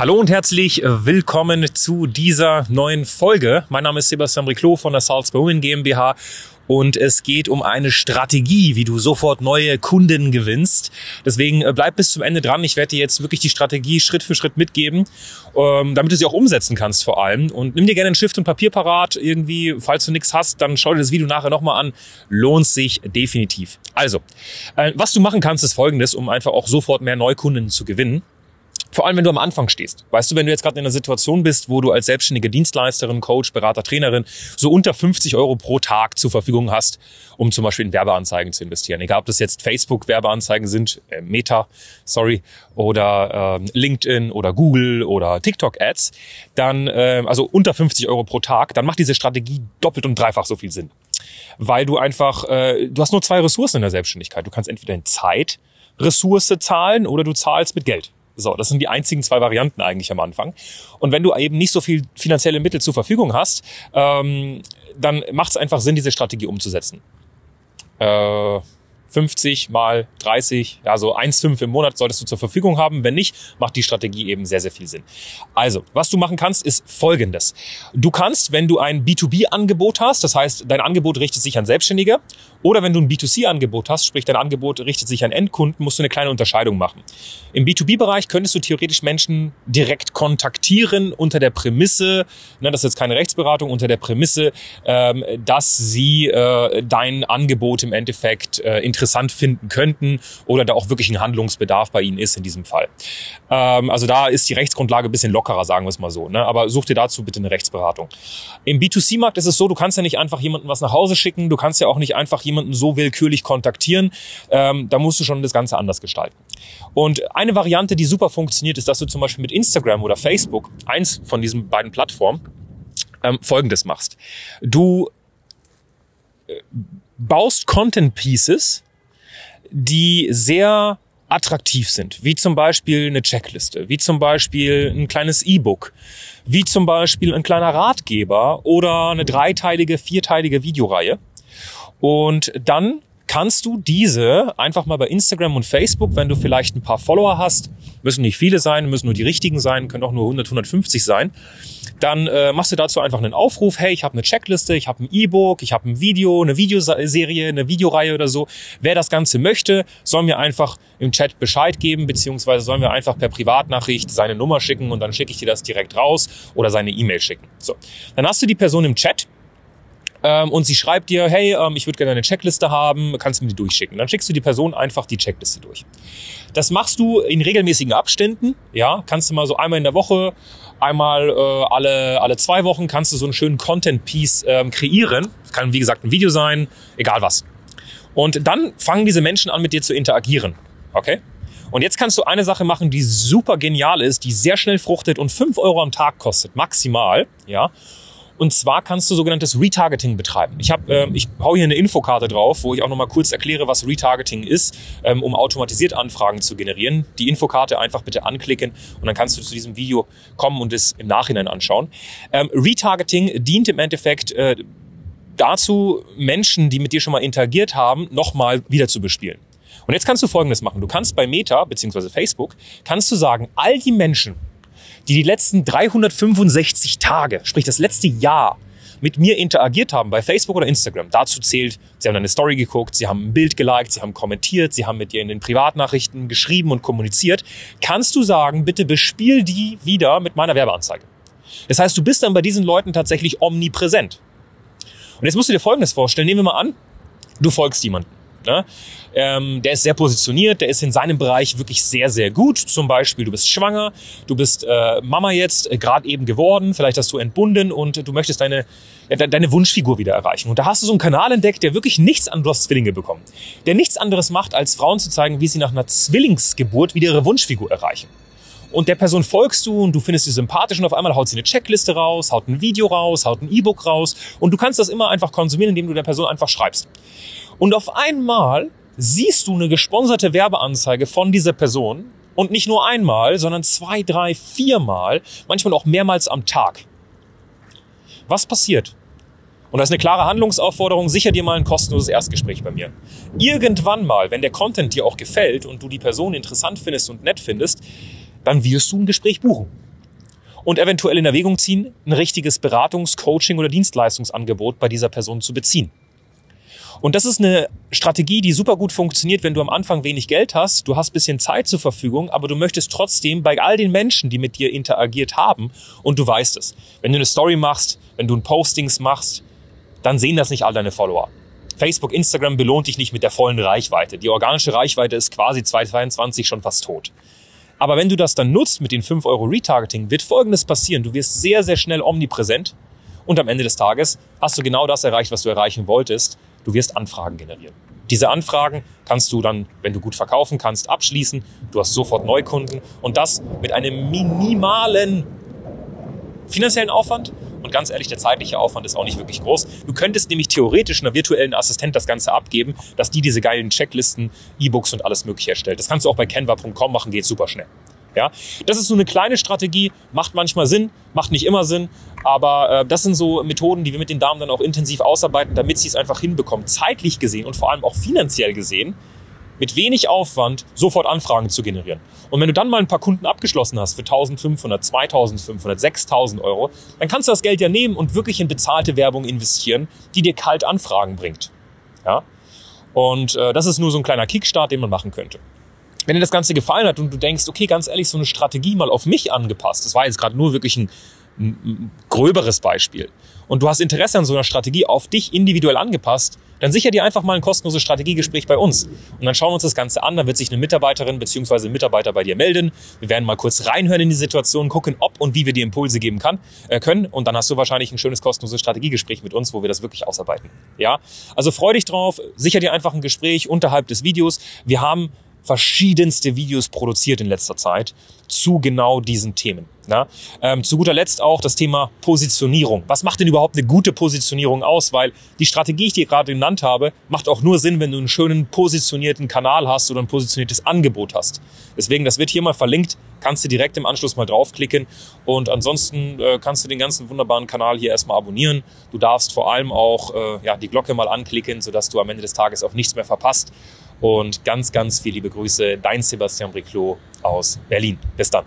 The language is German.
Hallo und herzlich willkommen zu dieser neuen Folge. Mein Name ist Sebastian Briclot von der Salzburg GmbH und es geht um eine Strategie, wie du sofort neue Kunden gewinnst. Deswegen äh, bleib bis zum Ende dran. Ich werde dir jetzt wirklich die Strategie Schritt für Schritt mitgeben, ähm, damit du sie auch umsetzen kannst vor allem. Und nimm dir gerne ein Stift und Papier parat. Irgendwie, falls du nichts hast, dann schau dir das Video nachher nochmal an. Lohnt sich definitiv. Also, äh, was du machen kannst, ist folgendes, um einfach auch sofort mehr Neukunden zu gewinnen. Vor allem, wenn du am Anfang stehst. Weißt du, wenn du jetzt gerade in einer Situation bist, wo du als selbstständige Dienstleisterin, Coach, Berater, Trainerin so unter 50 Euro pro Tag zur Verfügung hast, um zum Beispiel in Werbeanzeigen zu investieren. Egal, ob das jetzt Facebook-Werbeanzeigen sind, äh, Meta, sorry, oder äh, LinkedIn oder Google oder TikTok-Ads, dann, äh, also unter 50 Euro pro Tag, dann macht diese Strategie doppelt und dreifach so viel Sinn. Weil du einfach, äh, du hast nur zwei Ressourcen in der Selbstständigkeit. Du kannst entweder in Zeit Ressource zahlen oder du zahlst mit Geld. So, das sind die einzigen zwei Varianten eigentlich am Anfang. Und wenn du eben nicht so viel finanzielle Mittel zur Verfügung hast, ähm, dann macht es einfach Sinn, diese Strategie umzusetzen. Äh, 50 mal 30, ja so 1,5 im Monat solltest du zur Verfügung haben. Wenn nicht, macht die Strategie eben sehr, sehr viel Sinn. Also, was du machen kannst, ist folgendes. Du kannst, wenn du ein B2B-Angebot hast, das heißt, dein Angebot richtet sich an Selbstständige, oder wenn du ein B2C-Angebot hast, sprich dein Angebot richtet sich an Endkunden, musst du eine kleine Unterscheidung machen. Im B2B-Bereich könntest du theoretisch Menschen direkt kontaktieren unter der Prämisse, ne, das ist jetzt keine Rechtsberatung, unter der Prämisse, ähm, dass sie äh, dein Angebot im Endeffekt äh, interessant finden könnten oder da auch wirklich ein Handlungsbedarf bei ihnen ist in diesem Fall. Ähm, also da ist die Rechtsgrundlage ein bisschen lockerer, sagen wir es mal so. Ne? Aber such dir dazu bitte eine Rechtsberatung. Im B2C-Markt ist es so, du kannst ja nicht einfach jemandem was nach Hause schicken, du kannst ja auch nicht einfach jemanden so willkürlich kontaktieren. Ähm, da musst du schon das Ganze anders gestalten. Und eine Variante, die super funktioniert, ist, dass du zum Beispiel mit Instagram oder Facebook, eins von diesen beiden Plattformen, ähm, Folgendes machst. Du äh, baust Content Pieces, die sehr attraktiv sind, wie zum Beispiel eine Checkliste, wie zum Beispiel ein kleines E-Book, wie zum Beispiel ein kleiner Ratgeber oder eine dreiteilige, vierteilige Videoreihe. Und dann kannst du diese einfach mal bei Instagram und Facebook, wenn du vielleicht ein paar Follower hast, müssen nicht viele sein, müssen nur die richtigen sein, können auch nur 100, 150 sein, dann äh, machst du dazu einfach einen Aufruf, hey, ich habe eine Checkliste, ich habe ein E-Book, ich habe ein Video, eine Videoserie, eine Videoreihe oder so. Wer das Ganze möchte, soll mir einfach im Chat Bescheid geben, beziehungsweise soll mir einfach per Privatnachricht seine Nummer schicken und dann schicke ich dir das direkt raus oder seine E-Mail schicken. So, dann hast du die Person im Chat, ähm, und sie schreibt dir, hey, ähm, ich würde gerne eine Checkliste haben, kannst du mir die durchschicken. Dann schickst du die Person einfach die Checkliste durch. Das machst du in regelmäßigen Abständen, ja, kannst du mal so einmal in der Woche, einmal äh, alle, alle zwei Wochen kannst du so einen schönen Content-Piece ähm, kreieren. Das kann, wie gesagt, ein Video sein, egal was. Und dann fangen diese Menschen an, mit dir zu interagieren. Okay? Und jetzt kannst du eine Sache machen, die super genial ist, die sehr schnell fruchtet und fünf Euro am Tag kostet, maximal, ja. Und zwar kannst du sogenanntes Retargeting betreiben. Ich habe, äh, ich hau hier eine Infokarte drauf, wo ich auch nochmal kurz erkläre, was Retargeting ist, ähm, um automatisiert Anfragen zu generieren. Die Infokarte einfach bitte anklicken und dann kannst du zu diesem Video kommen und es im Nachhinein anschauen. Ähm, Retargeting dient im Endeffekt äh, dazu, Menschen, die mit dir schon mal interagiert haben, nochmal wieder zu bespielen. Und jetzt kannst du Folgendes machen. Du kannst bei Meta bzw. Facebook, kannst du sagen, all die Menschen, die die letzten 365 Tage, sprich das letzte Jahr, mit mir interagiert haben bei Facebook oder Instagram. Dazu zählt, sie haben eine Story geguckt, sie haben ein Bild geliked, sie haben kommentiert, sie haben mit dir in den Privatnachrichten geschrieben und kommuniziert. Kannst du sagen, bitte bespiel die wieder mit meiner Werbeanzeige. Das heißt, du bist dann bei diesen Leuten tatsächlich omnipräsent. Und jetzt musst du dir Folgendes vorstellen. Nehmen wir mal an, du folgst jemanden. Ne? Ähm, der ist sehr positioniert, der ist in seinem Bereich wirklich sehr, sehr gut. Zum Beispiel, du bist schwanger, du bist äh, Mama jetzt, äh, gerade eben geworden, vielleicht hast du entbunden und du möchtest deine, ja, deine Wunschfigur wieder erreichen. Und da hast du so einen Kanal entdeckt, der wirklich nichts anderes, hast Zwillinge bekommen, der nichts anderes macht, als Frauen zu zeigen, wie sie nach einer Zwillingsgeburt wieder ihre Wunschfigur erreichen. Und der Person folgst du und du findest sie sympathisch und auf einmal haut sie eine Checkliste raus, haut ein Video raus, haut ein E-Book raus und du kannst das immer einfach konsumieren, indem du der Person einfach schreibst. Und auf einmal siehst du eine gesponserte Werbeanzeige von dieser Person und nicht nur einmal, sondern zwei, drei, viermal, manchmal auch mehrmals am Tag. Was passiert? Und das ist eine klare Handlungsaufforderung, sicher dir mal ein kostenloses Erstgespräch bei mir. Irgendwann mal, wenn der Content dir auch gefällt und du die Person interessant findest und nett findest, dann wirst du ein Gespräch buchen. und eventuell in Erwägung ziehen, ein richtiges Beratungs-, Coaching- oder Dienstleistungsangebot bei dieser Person zu beziehen. Und das ist eine Strategie, die super gut funktioniert, wenn du am Anfang wenig Geld hast, du hast bisschen Zeit zur Verfügung, aber du möchtest trotzdem bei all den Menschen, die mit dir interagiert haben, und du weißt es. Wenn du eine Story machst, wenn du ein Postings machst, dann sehen das nicht all deine Follower. Facebook, Instagram belohnt dich nicht mit der vollen Reichweite. Die organische Reichweite ist quasi 2022 schon fast tot. Aber wenn du das dann nutzt mit den 5 Euro Retargeting, wird Folgendes passieren. Du wirst sehr, sehr schnell omnipräsent und am Ende des Tages hast du genau das erreicht, was du erreichen wolltest. Du wirst Anfragen generieren. Diese Anfragen kannst du dann, wenn du gut verkaufen kannst, abschließen. Du hast sofort Neukunden und das mit einem minimalen finanziellen Aufwand. Und ganz ehrlich, der zeitliche Aufwand ist auch nicht wirklich groß. Du könntest nämlich theoretisch einer virtuellen Assistent das Ganze abgeben, dass die diese geilen Checklisten, E-Books und alles mögliche erstellt. Das kannst du auch bei canva.com machen, geht super schnell. Ja, das ist so eine kleine Strategie, macht manchmal Sinn, macht nicht immer Sinn, aber äh, das sind so Methoden, die wir mit den Damen dann auch intensiv ausarbeiten, damit sie es einfach hinbekommen, zeitlich gesehen und vor allem auch finanziell gesehen, mit wenig Aufwand sofort Anfragen zu generieren. Und wenn du dann mal ein paar Kunden abgeschlossen hast für 1500, 2500, 6000 Euro, dann kannst du das Geld ja nehmen und wirklich in bezahlte Werbung investieren, die dir kalt Anfragen bringt. Ja? Und äh, das ist nur so ein kleiner Kickstart, den man machen könnte. Wenn dir das Ganze gefallen hat und du denkst, okay, ganz ehrlich, so eine Strategie mal auf mich angepasst, das war jetzt gerade nur wirklich ein, ein gröberes Beispiel, und du hast Interesse an so einer Strategie auf dich individuell angepasst, dann sicher dir einfach mal ein kostenloses Strategiegespräch bei uns. Und dann schauen wir uns das Ganze an. Da wird sich eine Mitarbeiterin bzw. ein Mitarbeiter bei dir melden. Wir werden mal kurz reinhören in die Situation, gucken, ob und wie wir dir Impulse geben kann, äh, können. Und dann hast du wahrscheinlich ein schönes kostenloses Strategiegespräch mit uns, wo wir das wirklich ausarbeiten. Ja, also freu dich drauf. Sicher dir einfach ein Gespräch unterhalb des Videos. Wir haben verschiedenste Videos produziert in letzter Zeit zu genau diesen Themen. Ja? Ähm, zu guter Letzt auch das Thema Positionierung. Was macht denn überhaupt eine gute Positionierung aus? Weil die Strategie, die ich dir gerade genannt habe, macht auch nur Sinn, wenn du einen schönen positionierten Kanal hast oder ein positioniertes Angebot hast. Deswegen, das wird hier mal verlinkt, kannst du direkt im Anschluss mal draufklicken und ansonsten äh, kannst du den ganzen wunderbaren Kanal hier erstmal abonnieren. Du darfst vor allem auch äh, ja, die Glocke mal anklicken, sodass du am Ende des Tages auch nichts mehr verpasst. Und ganz, ganz viele liebe Grüße, dein Sebastian Briclot aus Berlin. Bis dann.